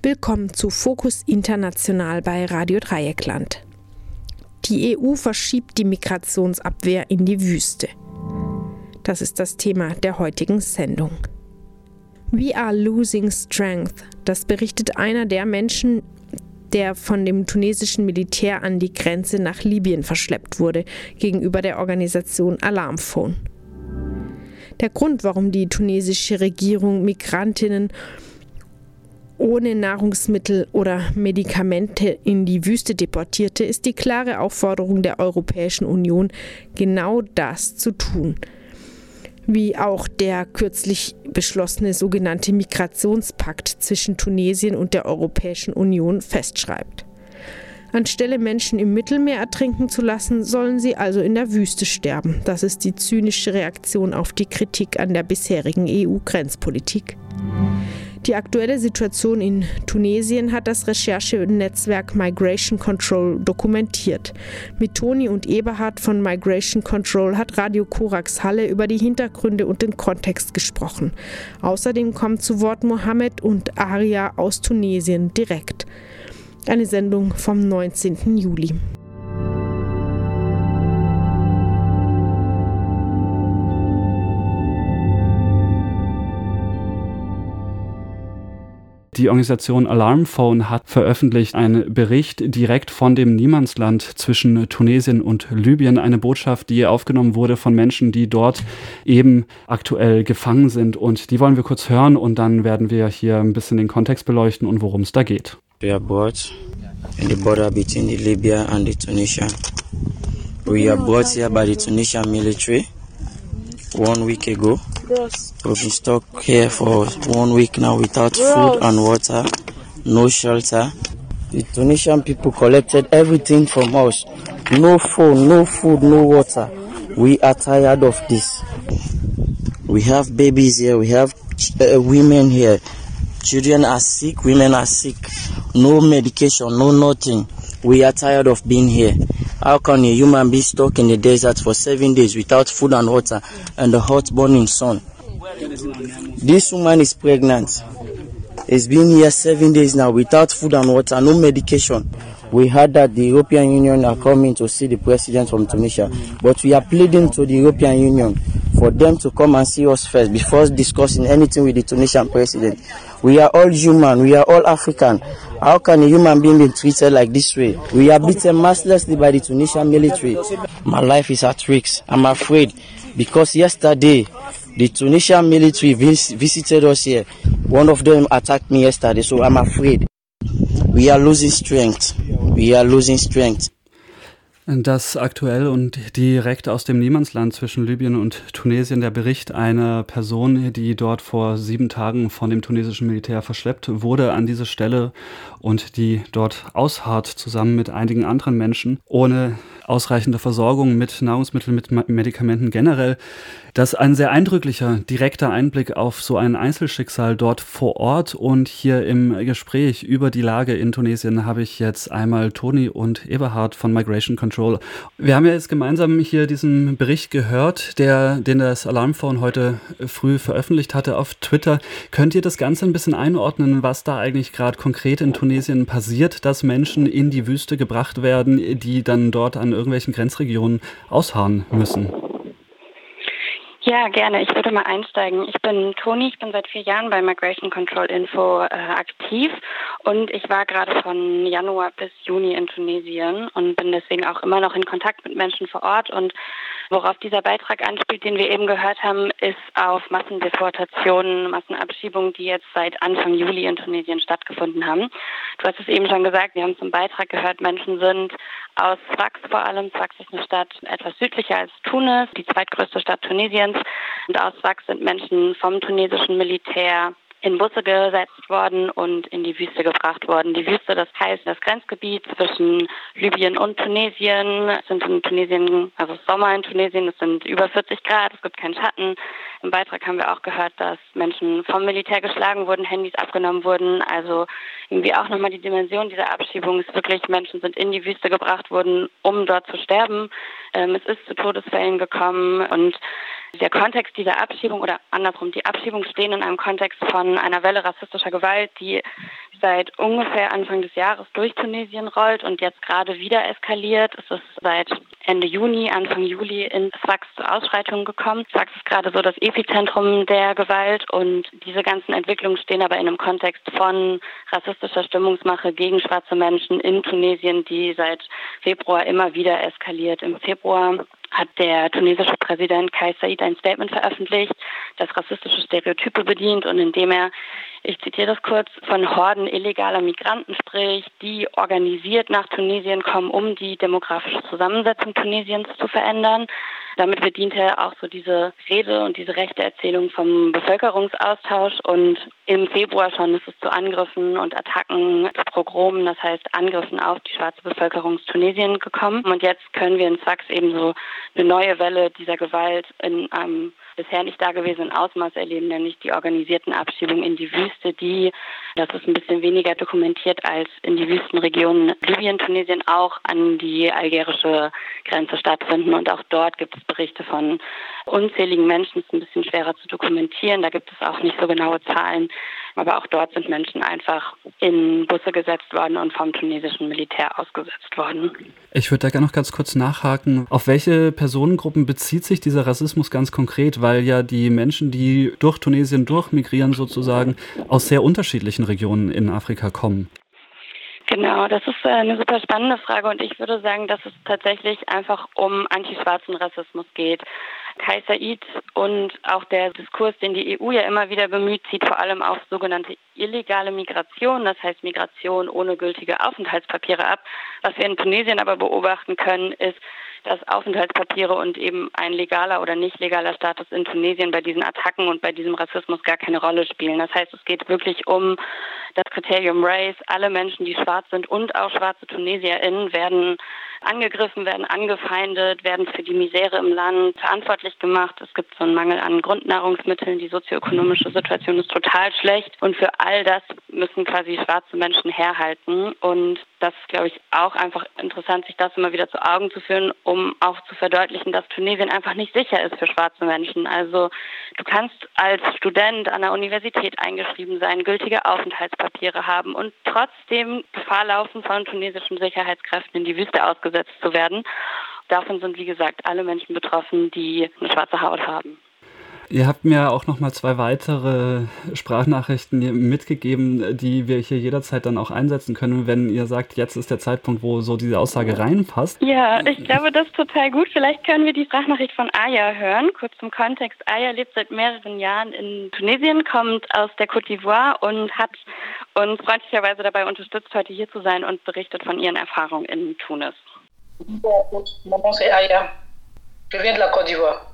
Willkommen zu Fokus International bei Radio Dreieckland. Die EU verschiebt die Migrationsabwehr in die Wüste. Das ist das Thema der heutigen Sendung. We are losing strength. Das berichtet einer der Menschen, der von dem tunesischen Militär an die Grenze nach Libyen verschleppt wurde, gegenüber der Organisation Alarmphone. Der Grund, warum die tunesische Regierung Migrantinnen ohne Nahrungsmittel oder Medikamente in die Wüste deportierte, ist die klare Aufforderung der Europäischen Union, genau das zu tun. Wie auch der kürzlich beschlossene sogenannte Migrationspakt zwischen Tunesien und der Europäischen Union festschreibt. Anstelle Menschen im Mittelmeer ertrinken zu lassen, sollen sie also in der Wüste sterben. Das ist die zynische Reaktion auf die Kritik an der bisherigen EU-Grenzpolitik. Die aktuelle Situation in Tunesien hat das Recherchenetzwerk Migration Control dokumentiert. Mit Toni und Eberhard von Migration Control hat Radio Korax Halle über die Hintergründe und den Kontext gesprochen. Außerdem kommen zu Wort Mohammed und Aria aus Tunesien direkt. Eine Sendung vom 19. Juli. Die Organisation Alarmphone hat veröffentlicht einen Bericht direkt von dem Niemandsland zwischen Tunesien und Libyen, eine Botschaft, die aufgenommen wurde von Menschen, die dort eben aktuell gefangen sind. Und die wollen wir kurz hören und dann werden wir hier ein bisschen den Kontext beleuchten und worum es da geht. We are brought in the border between the Libya and the Tunisia. We are brought here by the Tunisian military one week ago. We've been stuck here for one week now without food and water, no shelter. The Tunisian people collected everything from us. No phone, no food, no water. We are tired of this. We have babies here, we have uh, women here. Children are sick, women are sick. No medication, no nothing. We are tired of being here. How can a human be stuck in the desert for seven days without food and water and the hot burning sun? This woman is pregnant. It's been here seven days now without food and water, no medication. We heard that the European Union are coming to see the president from Tunisia, but we are pleading to the European Union for them to come and see us first before discussing anything with the Tunisian president. We are all human, we are all African. How can a human being be treated like this way? We are beaten mercilessly by the Tunisian military. My life is at risk. I'm afraid because yesterday the Tunisian military vis visited us here. One of them attacked me yesterday, so I'm afraid. We are losing strength. We are losing strength. Das aktuell und direkt aus dem Niemandsland zwischen Libyen und Tunesien der Bericht einer Person, die dort vor sieben Tagen von dem tunesischen Militär verschleppt wurde an diese Stelle und die dort ausharrt zusammen mit einigen anderen Menschen ohne ausreichende Versorgung mit Nahrungsmitteln, mit Medikamenten generell. Das ist ein sehr eindrücklicher, direkter Einblick auf so ein Einzelschicksal dort vor Ort. Und hier im Gespräch über die Lage in Tunesien habe ich jetzt einmal Toni und Eberhard von Migration Control. Wir haben ja jetzt gemeinsam hier diesen Bericht gehört, der, den das Alarmphone heute früh veröffentlicht hatte auf Twitter. Könnt ihr das Ganze ein bisschen einordnen, was da eigentlich gerade konkret in Tunesien passiert, dass Menschen in die Wüste gebracht werden, die dann dort an irgendwelchen Grenzregionen ausharren müssen? Ja, gerne. Ich würde mal einsteigen. Ich bin Toni, ich bin seit vier Jahren bei Migration Control Info äh, aktiv und ich war gerade von Januar bis Juni in Tunesien und bin deswegen auch immer noch in Kontakt mit Menschen vor Ort und Worauf dieser Beitrag anspielt, den wir eben gehört haben, ist auf Massendeportationen, Massenabschiebungen, die jetzt seit Anfang Juli in Tunesien stattgefunden haben. Du hast es eben schon gesagt, wir haben zum Beitrag gehört, Menschen sind aus Sfax vor allem. Sfax ist eine Stadt etwas südlicher als Tunis, die zweitgrößte Stadt Tunesiens. Und aus Sfax sind Menschen vom tunesischen Militär in Busse gesetzt worden und in die Wüste gebracht worden. Die Wüste, das heißt das Grenzgebiet zwischen Libyen und Tunesien. Es sind in Tunesien, also Sommer in Tunesien, es sind über 40 Grad, es gibt keinen Schatten. Im Beitrag haben wir auch gehört, dass Menschen vom Militär geschlagen wurden, Handys abgenommen wurden. Also irgendwie auch nochmal die Dimension dieser Abschiebung ist wirklich, Menschen sind in die Wüste gebracht worden, um dort zu sterben. Ähm, es ist zu Todesfällen gekommen und Der Kontext dieser Abschiebung oder andersrum, die Abschiebung stehen in einem Kontext von einer Welle rassistischer Gewalt, die seit ungefähr Anfang des Jahres durch Tunesien rollt und jetzt gerade wieder eskaliert. Es ist seit Ende Juni, Anfang Juli in Sfax zu Ausschreitungen gekommen. Sfax ist gerade so das Epizentrum der Gewalt und diese ganzen Entwicklungen stehen aber in einem Kontext von rassistischer Stimmungsmache gegen schwarze Menschen in Tunesien, die seit Februar immer wieder eskaliert. Im Februar hat der tunesische Präsident Kais Said ein Statement veröffentlicht, das rassistische Stereotype bedient und indem er, ich zitiere das kurz, von Horden illegaler Migranten spricht, die organisiert nach Tunesien kommen, um die demografische Zusammensetzung Tunesiens zu verändern. Damit bedient er auch so diese Rede und diese rechte Erzählung vom Bevölkerungsaustausch. Und im Februar schon ist es zu Angriffen und Attacken, zu Progromen, das heißt Angriffen auf die schwarze Bevölkerung Tunesien gekommen. Und jetzt können wir in Sfax eben so eine neue Welle dieser Gewalt in einem bisher nicht dagewesenen Ausmaß erleben, nämlich die organisierten Abschiebungen in die Wüste, die, das ist ein bisschen weniger dokumentiert als in die Wüstenregionen Libyen, Tunesien auch an die algerische Grenze stattfinden. Und auch dort gibt es Berichte von unzähligen Menschen. Das ist ein bisschen schwerer zu dokumentieren. Da gibt es auch nicht so genaue Zahlen. Aber auch dort sind Menschen einfach in Busse gesetzt worden und vom tunesischen Militär ausgesetzt worden. Ich würde da gerne noch ganz kurz nachhaken. Auf welche Personengruppen bezieht sich dieser Rassismus ganz konkret? Weil ja die Menschen, die durch Tunesien durchmigrieren, sozusagen aus sehr unterschiedlichen Regionen in Afrika kommen. Genau, das ist äh, eine super spannende Frage und ich würde sagen, dass es tatsächlich einfach um antischwarzen Rassismus geht. Kai Said und auch der Diskurs, den die EU ja immer wieder bemüht, zieht vor allem auf sogenannte illegale Migration, das heißt Migration ohne gültige Aufenthaltspapiere ab. Was wir in Tunesien aber beobachten können, ist, dass Aufenthaltspapiere und eben ein legaler oder nicht legaler Status in Tunesien bei diesen Attacken und bei diesem Rassismus gar keine Rolle spielen. Das heißt, es geht wirklich um das Kriterium Race. Alle Menschen, die schwarz sind und auch schwarze TunesierInnen werden angegriffen, werden angefeindet, werden für die Misere im Land verantwortlich gemacht. Es gibt so einen Mangel an Grundnahrungsmitteln. Die sozioökonomische Situation ist total schlecht. Und für all das müssen quasi schwarze Menschen herhalten. Und das ist, glaube ich, auch einfach interessant, sich das immer wieder zu Augen zu führen, um auch zu verdeutlichen, dass Tunesien einfach nicht sicher ist für schwarze Menschen. Also du kannst als Student an der Universität eingeschrieben sein, gültige Aufenthaltspapiere haben und trotzdem Gefahr laufen, von tunesischen Sicherheitskräften in die Wüste ausgesetzt zu werden. Davon sind, wie gesagt, alle Menschen betroffen, die eine schwarze Haut haben. Ihr habt mir auch noch mal zwei weitere Sprachnachrichten mitgegeben, die wir hier jederzeit dann auch einsetzen können, wenn ihr sagt, jetzt ist der Zeitpunkt, wo so diese Aussage reinpasst. Ja, ich glaube, das ist total gut. Vielleicht können wir die Sprachnachricht von Aya hören. Kurz zum Kontext. Aya lebt seit mehreren Jahren in Tunesien, kommt aus der Côte d'Ivoire und hat uns freundlicherweise dabei unterstützt, heute hier zu sein und berichtet von ihren Erfahrungen in Tunis. Bon, mon nom c'est Aya. Je viens de la Côte d'Ivoire.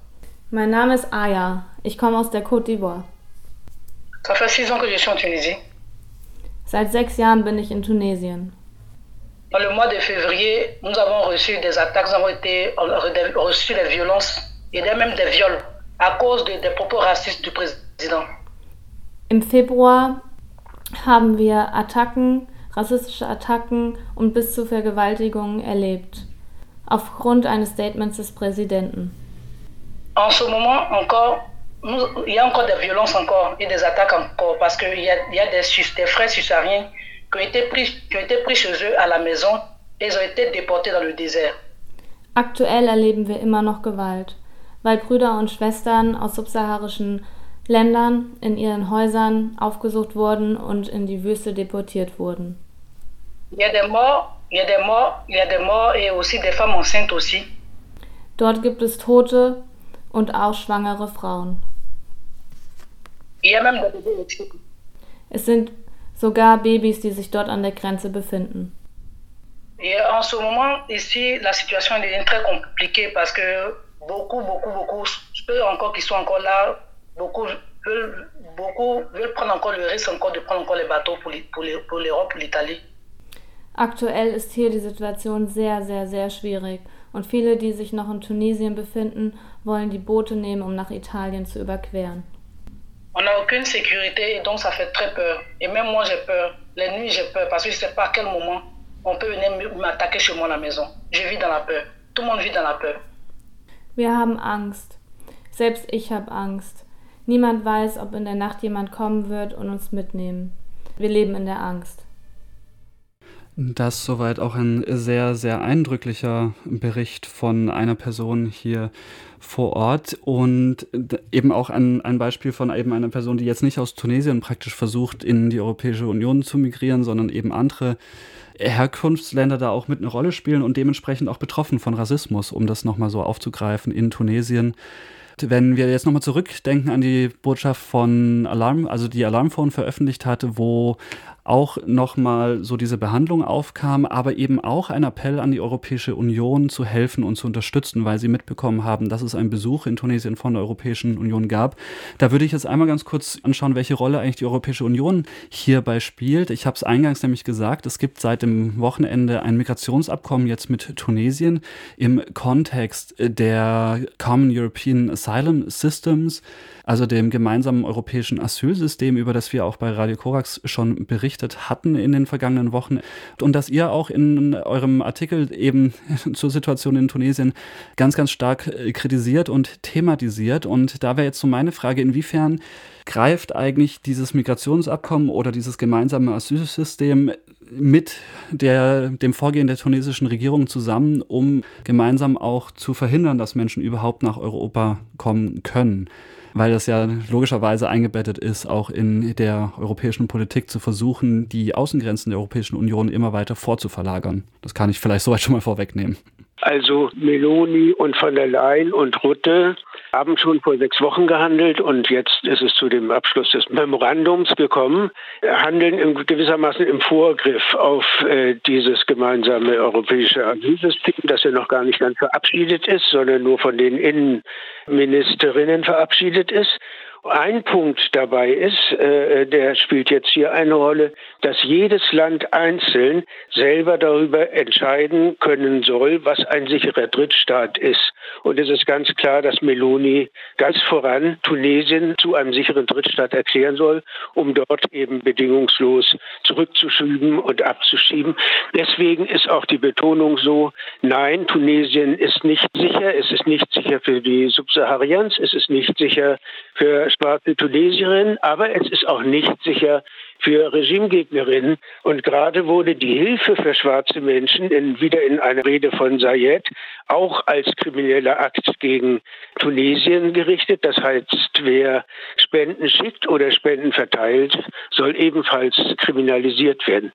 Mein Name ist Aya. Ich komme aus der Côte d'Ivoire. Ça fait six ans que je suis en Tunisie. Seit sechs Jahren bin ich in Tunesien. Dans le mois de février, nous avons reçu des attaques, nous avons été reçu des violences et même des viols à cause de, des propos racistes du président. Im Februar haben wir Attacken, rassistische Attacken und bis zu Vergewaltigungen erlebt, aufgrund eines Statements des Präsidenten. en ce moment encore, nous, il y a encore des violences encore et des attaques encore parce qu'il y y a des, des frères sussariens qui ont, été pris, qui ont été pris chez eux à la maison et ils ont été déportés dans le désert. Aktuell erleben wir immer noch Gewalt, weil Brüder und Schwestern aus subsaharischen Ländern in ihren Häusern aufgesucht wurden und in die Wüste deportiert wurden. Il y a des morts, il y a des morts, il y a des morts et aussi des femmes enceintes aussi. Dort gibt es Tote und auch schwangere Frauen. Es sind sogar Babys, die sich dort an der Grenze befinden. Et en ce moment, ici, la situation est très compliquée parce que beaucoup, beaucoup, beaucoup, peu encore qui sont encore là, beaucoup veulent, beaucoup veulent prendre encore le risque encore de prendre encore les bateaux pour l'Europe, pour l'Italie. Aktuell ist hier die Situation sehr, sehr, sehr schwierig und viele, die sich noch in Tunesien befinden, wollen die Boote nehmen, um nach Italien zu überqueren. On n'a aucune sécurité et donc ça fait très peur. Et même moi j'ai peur. Les nuits j'ai peur parce que je ne sais pas à quel moment on peut venir m'attaquer chez moi à la maison. Je vis dans la peur. Tout le monde vit dans la peur. Wir haben Angst. Selbst ich habe Angst. Niemand weiß, ob in der Nacht jemand kommen wird und uns mitnehmen. Wir leben in der Angst. Das soweit auch ein sehr, sehr eindrücklicher Bericht von einer Person hier vor Ort und eben auch ein, ein Beispiel von eben einer Person, die jetzt nicht aus Tunesien praktisch versucht, in die Europäische Union zu migrieren, sondern eben andere Herkunftsländer da auch mit eine Rolle spielen und dementsprechend auch betroffen von Rassismus, um das nochmal so aufzugreifen in Tunesien. Wenn wir jetzt nochmal zurückdenken an die Botschaft von Alarm, also die Alarmphone veröffentlicht hatte, wo auch nochmal so diese Behandlung aufkam, aber eben auch ein Appell an die Europäische Union zu helfen und zu unterstützen, weil sie mitbekommen haben, dass es einen Besuch in Tunesien von der Europäischen Union gab. Da würde ich jetzt einmal ganz kurz anschauen, welche Rolle eigentlich die Europäische Union hierbei spielt. Ich habe es eingangs nämlich gesagt, es gibt seit dem Wochenende ein Migrationsabkommen jetzt mit Tunesien im Kontext der Common European Asylum Systems also dem gemeinsamen europäischen Asylsystem, über das wir auch bei Radio Korax schon berichtet hatten in den vergangenen Wochen. Und dass ihr auch in eurem Artikel eben zur Situation in Tunesien ganz, ganz stark äh, kritisiert und thematisiert. Und da wäre jetzt so meine Frage, inwiefern greift eigentlich dieses Migrationsabkommen oder dieses gemeinsame Asylsystem mit der, dem Vorgehen der tunesischen Regierung zusammen, um gemeinsam auch zu verhindern, dass Menschen überhaupt nach Europa kommen können weil das ja logischerweise eingebettet ist, auch in der europäischen Politik zu versuchen, die Außengrenzen der Europäischen Union immer weiter vorzuverlagern. Das kann ich vielleicht soweit schon mal vorwegnehmen. Also Meloni und von der Leyen und Rutte haben schon vor sechs Wochen gehandelt und jetzt ist es zu dem Abschluss des Memorandums gekommen, handeln im, gewissermaßen im Vorgriff auf äh, dieses gemeinsame europäische Asylsystem, das ja noch gar nicht ganz verabschiedet ist, sondern nur von den Innenministerinnen verabschiedet ist. Ein Punkt dabei ist, äh, der spielt jetzt hier eine Rolle, dass jedes Land einzeln selber darüber entscheiden können soll, was ein sicherer Drittstaat ist. Und es ist ganz klar, dass Meloni ganz voran Tunesien zu einem sicheren Drittstaat erklären soll, um dort eben bedingungslos zurückzuschieben und abzuschieben. Deswegen ist auch die Betonung so, nein, Tunesien ist nicht sicher, es ist nicht sicher für die Subsaharians, es ist nicht sicher für schwarze Tunesierinnen, aber es ist auch nicht sicher für Regimegegnerinnen. Und gerade wurde die Hilfe für schwarze Menschen in, wieder in einer Rede von Sayed auch als krimineller Akt gegen Tunesien gerichtet. Das heißt, wer Spenden schickt oder Spenden verteilt, soll ebenfalls kriminalisiert werden.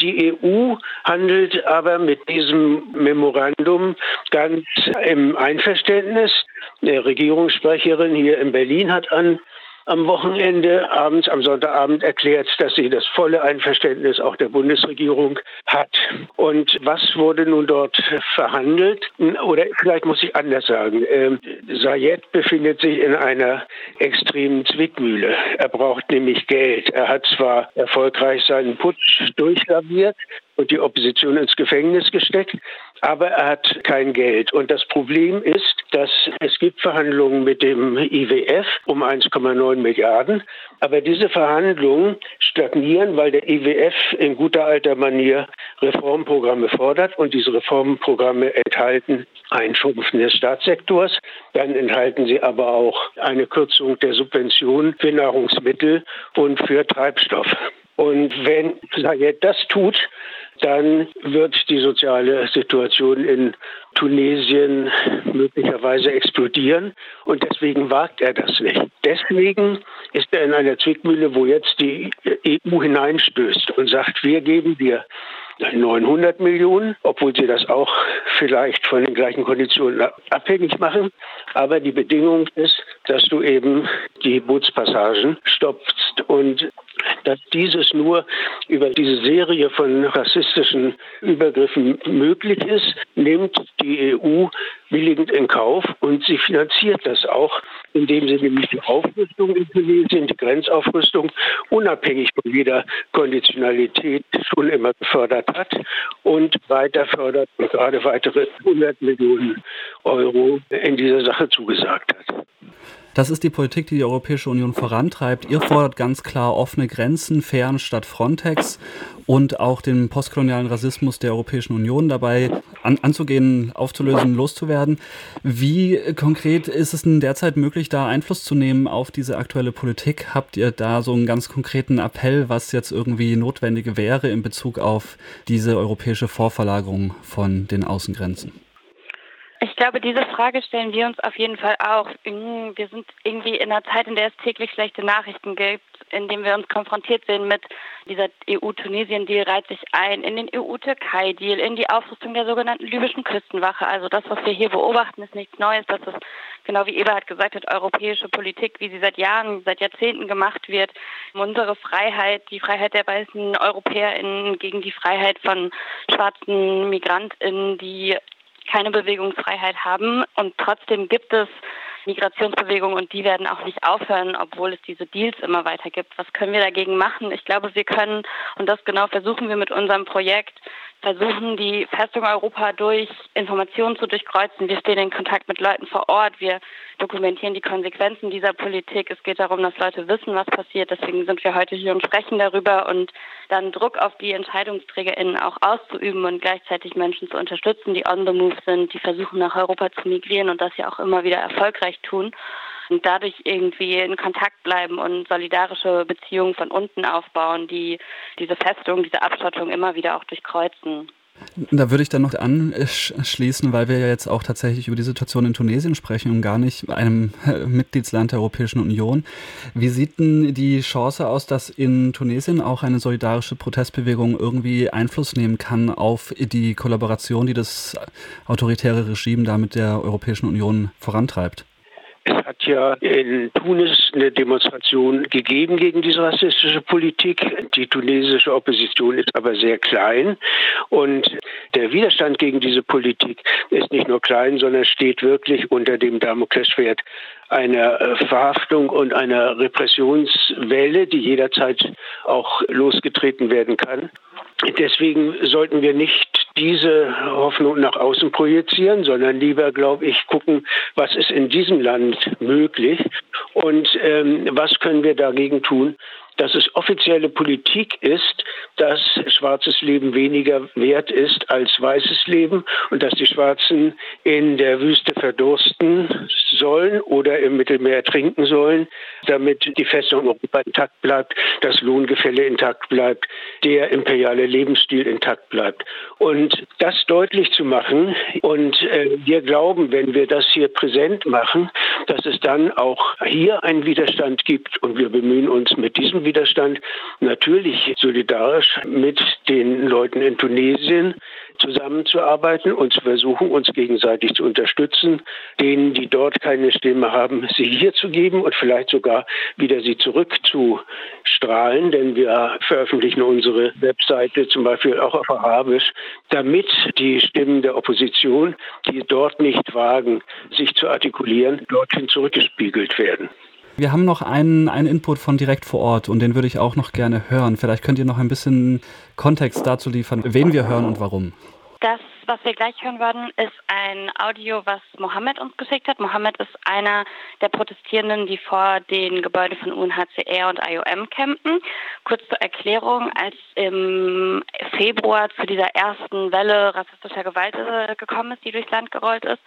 Die EU handelt aber mit diesem Memorandum ganz im Einverständnis. Der Regierungssprecherin hier in Berlin hat an am Wochenende, abends, am Sonntagabend erklärt, dass sie das volle Einverständnis auch der Bundesregierung hat. Und was wurde nun dort verhandelt? Oder vielleicht muss ich anders sagen. Ähm, Sayed befindet sich in einer extremen Zwickmühle. Er braucht nämlich Geld. Er hat zwar erfolgreich seinen Putsch durchlaviert, und die Opposition ins Gefängnis gesteckt, aber er hat kein Geld. Und das Problem ist, dass es gibt Verhandlungen mit dem IWF um 1,9 Milliarden, aber diese Verhandlungen stagnieren, weil der IWF in guter alter Manier Reformprogramme fordert und diese Reformprogramme enthalten ein Schrumpfen des Staatssektors, dann enthalten sie aber auch eine Kürzung der Subventionen für Nahrungsmittel und für Treibstoff. Und wenn Sayed das tut, dann wird die soziale Situation in Tunesien möglicherweise explodieren. Und deswegen wagt er das nicht. Deswegen ist er in einer Zwickmühle, wo jetzt die EU hineinstößt und sagt, wir geben dir 900 Millionen, obwohl sie das auch vielleicht von den gleichen Konditionen abhängig machen. Aber die Bedingung ist, dass du eben die Bootspassagen stoppst und dass dieses nur über diese Serie von rassistischen Übergriffen möglich ist, nimmt die EU billigend in Kauf und sie finanziert das auch, indem sie nämlich die Aufrüstung in Tunesien, die Grenzaufrüstung, unabhängig von jeder Konditionalität schon immer gefördert hat und weiter fördert und gerade weitere 100 Millionen Euro in dieser Sache zugesagt hat. Das ist die Politik, die die Europäische Union vorantreibt. Ihr fordert ganz klar offene Grenzen, fairen statt Frontex und auch den postkolonialen Rassismus der Europäischen Union dabei an, anzugehen, aufzulösen, loszuwerden. Wie konkret ist es denn derzeit möglich, da Einfluss zu nehmen auf diese aktuelle Politik? Habt ihr da so einen ganz konkreten Appell, was jetzt irgendwie notwendig wäre in Bezug auf diese europäische Vorverlagerung von den Außengrenzen? Ich glaube, diese Frage stellen wir uns auf jeden Fall auch. Wir sind irgendwie in einer Zeit, in der es täglich schlechte Nachrichten gibt, in dem wir uns konfrontiert sehen mit dieser EU-Tunesien-Deal reiht sich ein, in den EU-Türkei-Deal, in die Aufrüstung der sogenannten libyschen Küstenwache. Also das, was wir hier beobachten, ist nichts Neues. Das ist, genau wie Eberhard gesagt hat, europäische Politik, wie sie seit Jahren, seit Jahrzehnten gemacht wird. Unsere Freiheit, die Freiheit der weißen EuropäerInnen gegen die Freiheit von schwarzen MigrantInnen, die keine Bewegungsfreiheit haben. Und trotzdem gibt es Migrationsbewegungen und die werden auch nicht aufhören, obwohl es diese Deals immer weiter gibt. Was können wir dagegen machen? Ich glaube, wir können, und das genau versuchen wir mit unserem Projekt, versuchen, die Festung Europa durch Informationen zu durchkreuzen. Wir stehen in Kontakt mit Leuten vor Ort. Wir dokumentieren die Konsequenzen dieser Politik. Es geht darum, dass Leute wissen, was passiert. Deswegen sind wir heute hier und sprechen darüber und dann Druck auf die EntscheidungsträgerInnen auch auszuüben und gleichzeitig Menschen zu unterstützen, die on the move sind, die versuchen, nach Europa zu migrieren und das ja auch immer wieder erfolgreich tun und dadurch irgendwie in Kontakt bleiben und solidarische Beziehungen von unten aufbauen, die diese Festung, diese Abschottung immer wieder auch durchkreuzen. Da würde ich dann noch anschließen, weil wir ja jetzt auch tatsächlich über die Situation in Tunesien sprechen und gar nicht einem Mitgliedsland der Europäischen Union. Wie sieht denn die Chance aus, dass in Tunesien auch eine solidarische Protestbewegung irgendwie Einfluss nehmen kann auf die Kollaboration, die das autoritäre Regime da mit der Europäischen Union vorantreibt? Ja in Tunis eine Demonstration gegeben gegen diese rassistische Politik. Die tunesische Opposition ist aber sehr klein und der Widerstand gegen diese Politik ist nicht nur klein, sondern steht wirklich unter dem Damoklesschwert einer äh, Verhaftung und einer Repressionswelle, die jederzeit auch losgetreten werden kann. Deswegen sollten wir nicht diese Hoffnung nach außen projizieren, sondern lieber, glaube ich, gucken, was ist in diesem Land möglich und ähm, was können wir dagegen tun, dass es offizielle Politik ist, dass schwarzes Leben weniger wert ist als weißes Leben und dass die Schwarzen in der Wüste verdursten sollen oder im Mittelmeer ertrinken sollen, damit die Festung Europa intakt bleibt, das Lohngefälle intakt bleibt, der imperiale Lebensstil intakt bleibt. Und das deutlich zu machen und äh, wir glauben, wenn wir das hier präsent machen, dass es dann auch hier einen Widerstand gibt und wir bemühen uns mit diesem Widerstand natürlich solidarisch mit den Leuten in Tunesien zusammenzuarbeiten und zu versuchen, uns gegenseitig zu unterstützen, denen, die dort keine Stimme haben, sie hier zu geben und vielleicht sogar wieder sie zurückzustrahlen, denn wir veröffentlichen unsere Webseite zum Beispiel auch auf Arabisch, damit die Stimmen der Opposition, die dort nicht wagen, sich zu artikulieren, dorthin zurückgespiegelt werden. Wir haben noch einen, einen Input von direkt vor Ort und den würde ich auch noch gerne hören. Vielleicht könnt ihr noch ein bisschen Kontext dazu liefern, wen wir hören und warum. Das, was wir gleich hören werden, ist ein Audio, was Mohammed uns geschickt hat. Mohammed ist einer der Protestierenden, die vor den Gebäuden von UNHCR und IOM campen. Kurz zur Erklärung, als im Februar zu dieser ersten Welle rassistischer Gewalt äh, gekommen ist, die durchs Land gerollt ist,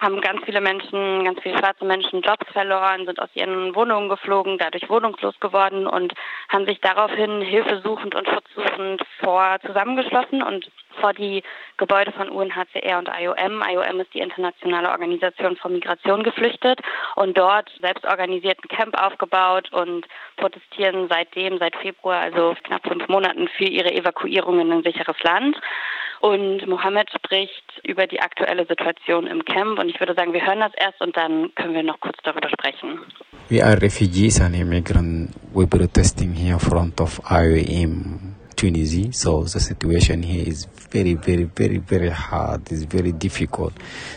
haben ganz viele Menschen, ganz viele schwarze Menschen Jobs verloren, sind aus ihren Wohnungen geflogen, dadurch wohnungslos geworden und haben sich daraufhin hilfesuchend und schutzsuchend vor zusammengeschlossen und vor die Gebäude von UNHCR und IOM. IOM ist die internationale Organisation für Migration geflüchtet und dort selbst organisierten Camp aufgebaut und protestieren seitdem, seit Februar, also knapp fünf Monaten, für ihre Evakuierung in ein sicheres Land. Und Mohammed spricht über die aktuelle Situation im Camp. Und ich würde sagen, wir hören das erst und dann können wir noch kurz darüber sprechen. We are refugees and immigrants. We're protesting here in front of IOM Tunisia. So the situation here is very, very, very, very hard. It's very difficult.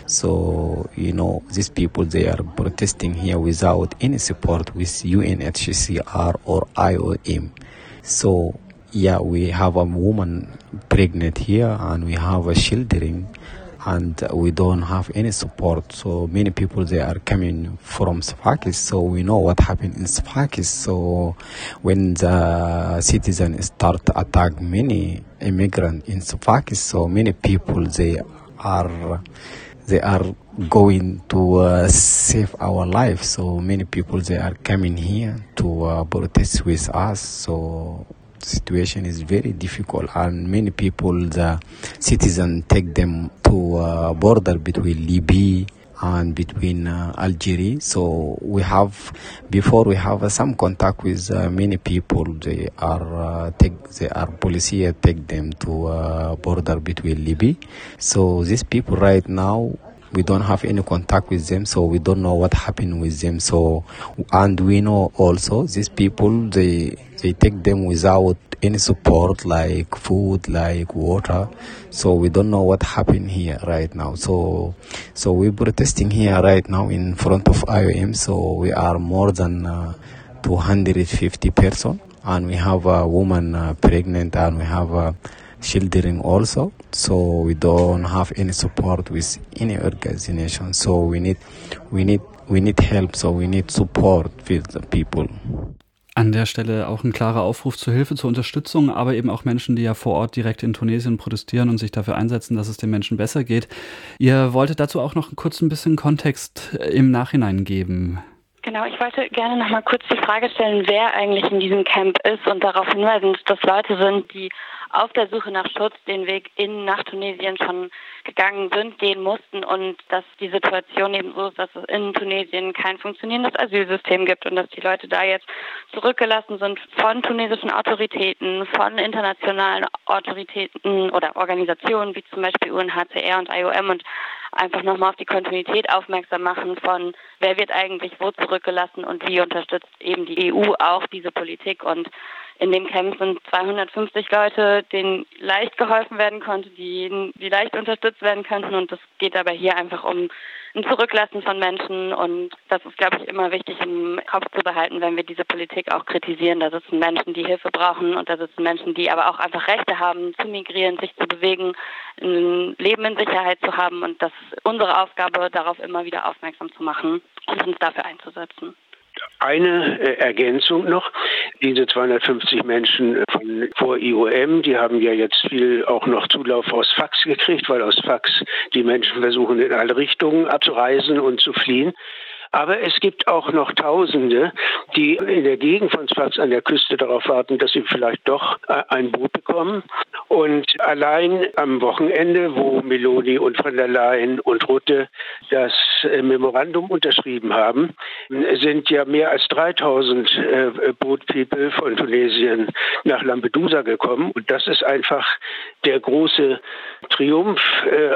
So, you know, these people, they are protesting here without any support with UNHCR or IOM. So yeah, we have a woman pregnant here and we have a children and we don't have any support. So many people they are coming from Sfax, so we know what happened in Sfax. So when the citizens start attack many immigrants in Sfax, so many people they are they are going to uh, save our life. So many people they are coming here to uh, protest with us. So situation is very difficult and many people the citizens take them to uh, border between Libya and between uh, Algeria. So we have before we have uh, some contact with uh, many people they are uh, take they are police take them to border between Libya. So these people right now we don't have any contact with them so we don't know what happened with them. So and we know also these people they they take them without any support like food like water. So we don't know what happened here right now. So so we're protesting here right now in front of IOM so we are more than uh, 250 person and we have a woman uh, pregnant and we have a children also. So we don't have any support with any organization. So we need we need we need help. So we need support with the people An der Stelle auch ein klarer Aufruf zur Hilfe, zur Unterstützung, aber eben auch Menschen, die ja vor Ort direkt in Tunesien protestieren und sich dafür einsetzen, dass es den Menschen besser geht. Ihr wolltet dazu auch noch kurz ein bisschen Kontext im Nachhinein geben. Genau, ich wollte gerne noch mal kurz die Frage stellen, wer eigentlich in diesem Camp ist und darauf hinweisen, dass das Leute sind, die auf der Suche nach Schutz den Weg in nach Tunesien schon gegangen sind, gehen mussten und dass die Situation eben so ist, dass es in Tunesien kein funktionierendes Asylsystem gibt und dass die Leute da jetzt zurückgelassen sind von tunesischen Autoritäten, von internationalen Autoritäten oder Organisationen wie zum Beispiel UNHCR und IOM und einfach nochmal auf die Kontinuität aufmerksam machen von wer wird eigentlich wo zurückgelassen und wie unterstützt eben die EU auch diese Politik und in dem Camp sind 250 Leute, denen leicht geholfen werden konnte, die, die leicht unterstützt werden könnten. Und es geht aber hier einfach um ein Zurücklassen von Menschen. Und das ist, glaube ich, immer wichtig im Kopf zu behalten, wenn wir diese Politik auch kritisieren. Da sitzen Menschen, die Hilfe brauchen und da sitzen Menschen, die aber auch einfach Rechte haben, zu migrieren, sich zu bewegen, ein Leben in Sicherheit zu haben. Und das ist unsere Aufgabe, darauf immer wieder aufmerksam zu machen und uns dafür einzusetzen eine äh, Ergänzung noch. Diese 250 Menschen äh, von vor IOM, die haben ja jetzt viel auch noch Zulauf aus Fax gekriegt, weil aus Fax die Menschen versuchen in alle Richtungen abzureisen und zu fliehen. Aber es gibt auch noch Tausende, die in der Gegend von Sfax an der Küste darauf warten, dass sie vielleicht doch äh, ein Boot bekommen. Und allein am Wochenende, wo Meloni und von der Leyen und Rutte das äh, Memorandum unterschrieben haben, sind ja mehr als 3000 äh, Bootpeople von Tunesien nach Lampedusa gekommen. Und das ist einfach der große Triumph,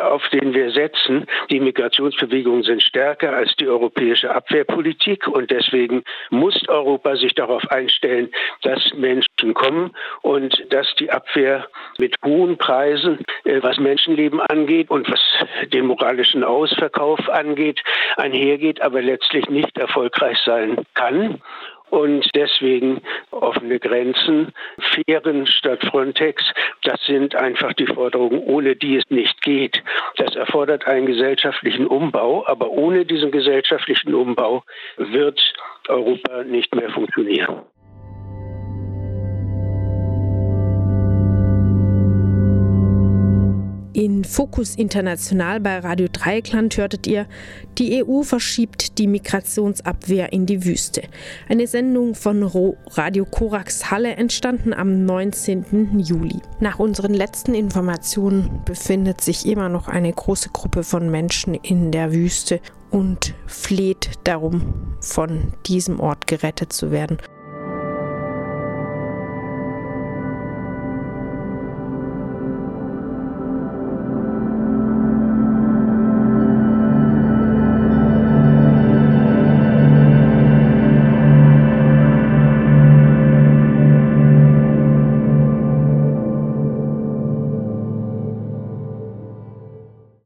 auf den wir setzen. Die Migrationsbewegungen sind stärker als die europäische Abwehrpolitik und deswegen muss Europa sich darauf einstellen, dass Menschen kommen und dass die Abwehr mit hohen Preisen, äh, was Menschenleben angeht und was den moralischen Ausverkauf angeht, einhergeht, aber letztlich nicht erfolgreich sein kann und deswegen offene Grenzen, Fähren statt Frontex, das sind einfach die Forderungen, ohne die es nicht geht. Das erfordert einen gesellschaftlichen Umbau, aber ohne diesen gesellschaftlichen Umbau wird Europa nicht mehr funktionieren. In Fokus International bei Radio Dreieckland hörtet ihr, die EU verschiebt die Migrationsabwehr in die Wüste. Eine Sendung von Radio Korax Halle entstanden am 19. Juli. Nach unseren letzten Informationen befindet sich immer noch eine große Gruppe von Menschen in der Wüste und fleht darum, von diesem Ort gerettet zu werden.